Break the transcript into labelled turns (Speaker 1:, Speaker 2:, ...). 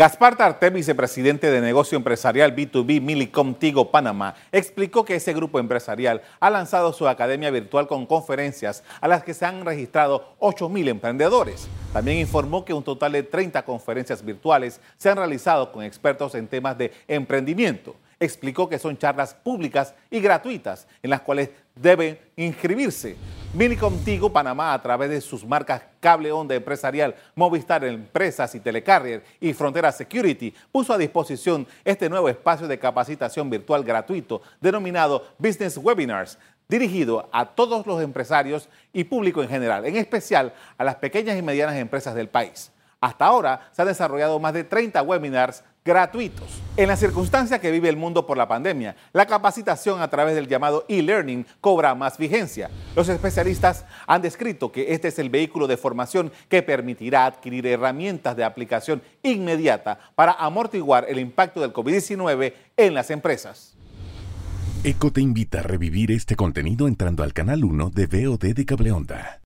Speaker 1: Gaspar Tarté, vicepresidente de negocio empresarial B2B Milicom Tigo Panamá, explicó que ese grupo empresarial ha lanzado su academia virtual con conferencias a las que se han registrado 8.000 emprendedores. También informó que un total de 30 conferencias virtuales se han realizado con expertos en temas de emprendimiento explicó que son charlas públicas y gratuitas en las cuales deben inscribirse. Minicom Tigo Panamá, a través de sus marcas Cable Onda Empresarial, Movistar Empresas y Telecarrier y Frontera Security, puso a disposición este nuevo espacio de capacitación virtual gratuito denominado Business Webinars, dirigido a todos los empresarios y público en general, en especial a las pequeñas y medianas empresas del país. Hasta ahora se han desarrollado más de 30 webinars gratuitos. En la circunstancia que vive el mundo por la pandemia, la capacitación a través del llamado e-learning cobra más vigencia. Los especialistas han descrito que este es el vehículo de formación que permitirá adquirir herramientas de aplicación inmediata para amortiguar el impacto del COVID-19 en las empresas.
Speaker 2: ECO te invita a revivir este contenido entrando al canal 1 de VOD de Cableonda.